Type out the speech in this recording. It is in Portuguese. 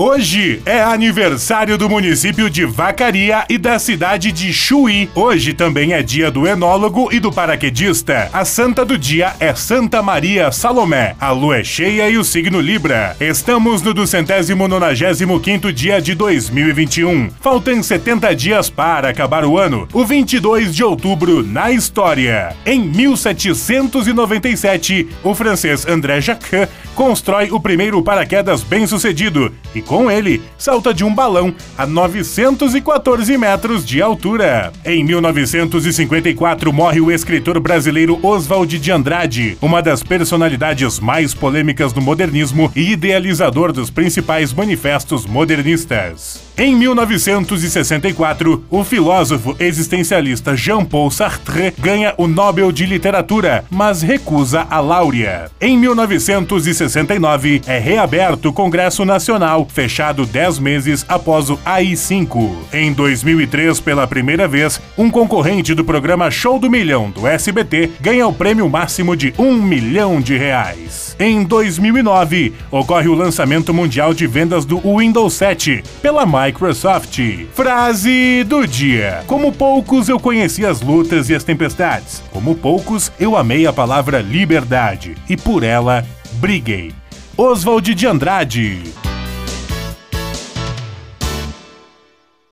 Hoje é aniversário do município de Vacaria e da cidade de Chuí. Hoje também é dia do enólogo e do paraquedista. A santa do dia é Santa Maria Salomé. A lua é cheia e o signo Libra. Estamos no 295 dia de 2021. Faltam 70 dias para acabar o ano. O 22 de outubro na história. Em 1797, o francês André Jacquin constrói o primeiro paraquedas bem-sucedido e com ele salta de um balão a 914 metros de altura. Em 1954 morre o escritor brasileiro Oswald de Andrade, uma das personalidades mais polêmicas do modernismo e idealizador dos principais manifestos modernistas. Em 1964, o filósofo existencialista Jean-Paul Sartre ganha o Nobel de Literatura, mas recusa a Láurea. Em 1969, é reaberto o Congresso Nacional, fechado 10 meses após o AI-5. Em 2003, pela primeira vez, um concorrente do programa Show do Milhão do SBT ganha o prêmio máximo de um milhão de reais. Em 2009, ocorre o lançamento mundial de vendas do Windows 7 pela Microsoft. Frase do dia: Como poucos eu conheci as lutas e as tempestades, como poucos eu amei a palavra liberdade e por ela briguei. Oswald de Andrade.